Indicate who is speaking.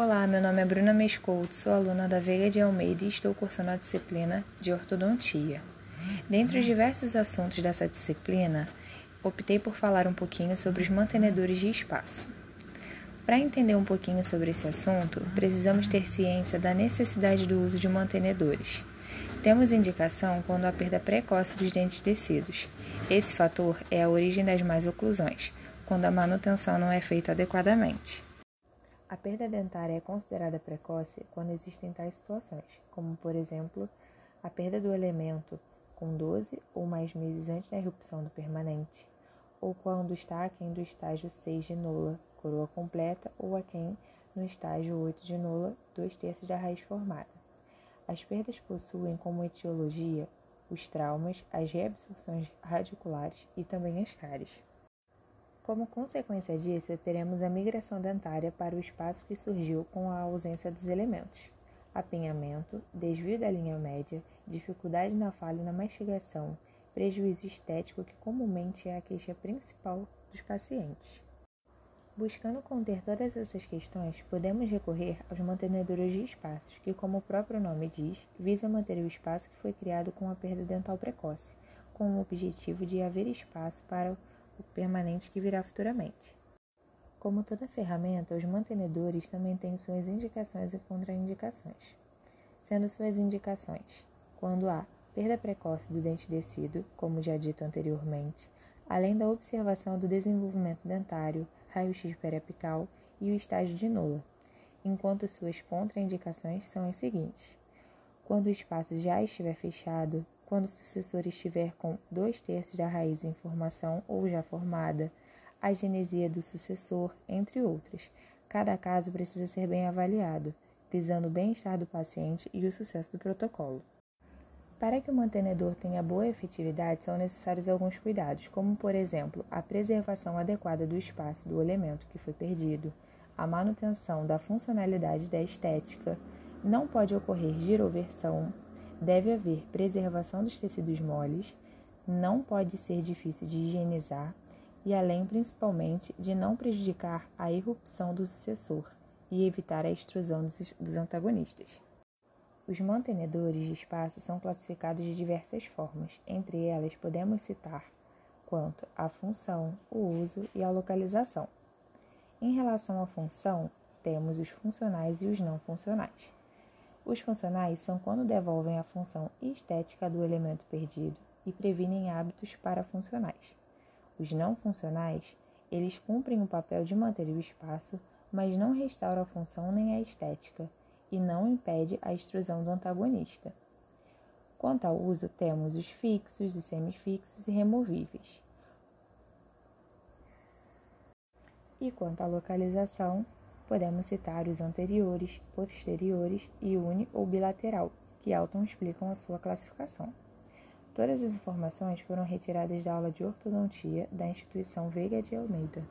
Speaker 1: Olá, meu nome é Bruna Mescouto, sou aluna da Veiga de Almeida e estou cursando a disciplina de ortodontia. Dentre os diversos assuntos dessa disciplina, optei por falar um pouquinho sobre os mantenedores de espaço. Para entender um pouquinho sobre esse assunto, precisamos ter ciência da necessidade do uso de mantenedores. Temos indicação quando há perda precoce dos dentes descidos. Esse fator é a origem das mais oclusões, quando a manutenção não é feita adequadamente. A perda dentária é considerada precoce quando existem tais situações, como, por exemplo, a perda do elemento com 12 ou mais meses antes da erupção do permanente, ou quando está aquém do estágio 6 de Nola, coroa completa, ou aquém no estágio 8 de Nola, dois terços da raiz formada. As perdas possuem como etiologia os traumas, as reabsorções radiculares e também as cáries. Como consequência disso, teremos a migração dentária para o espaço que surgiu com a ausência dos elementos. Apinhamento, desvio da linha média, dificuldade na fala e na mastigação, prejuízo estético que comumente é a queixa principal dos pacientes. Buscando conter todas essas questões, podemos recorrer aos mantenedores de espaços, que, como o próprio nome diz, visa manter o espaço que foi criado com a perda dental precoce, com o objetivo de haver espaço para permanente que virá futuramente. Como toda ferramenta, os mantenedores também têm suas indicações e contraindicações, sendo suas indicações quando há perda precoce do dente descido, como já dito anteriormente, além da observação do desenvolvimento dentário, raio-x periapical e o estágio de nula, enquanto suas contraindicações são as seguintes: quando o espaço já estiver fechado, quando o sucessor estiver com dois terços da raiz em formação ou já formada, a genesia do sucessor, entre outras. Cada caso precisa ser bem avaliado, visando o bem-estar do paciente e o sucesso do protocolo. Para que o mantenedor tenha boa efetividade, são necessários alguns cuidados, como, por exemplo, a preservação adequada do espaço do elemento que foi perdido, a manutenção da funcionalidade da estética, não pode ocorrer giroversão, Deve haver preservação dos tecidos moles, não pode ser difícil de higienizar e além principalmente de não prejudicar a irrupção do sucessor e evitar a extrusão dos antagonistas. Os mantenedores de espaço são classificados de diversas formas, entre elas podemos citar quanto à função, o uso e a localização. Em relação à função, temos os funcionais e os não funcionais. Os funcionais são quando devolvem a função estética do elemento perdido e previnem hábitos parafuncionais. Os não funcionais, eles cumprem o papel de manter o espaço, mas não restauram a função nem a estética e não impede a extrusão do antagonista. Quanto ao uso, temos os fixos, os semifixos e removíveis. E quanto à localização, Podemos citar os anteriores, posteriores e uni ou bilateral, que auto explicam a sua classificação. Todas as informações foram retiradas da aula de ortodontia da instituição Veiga de Almeida.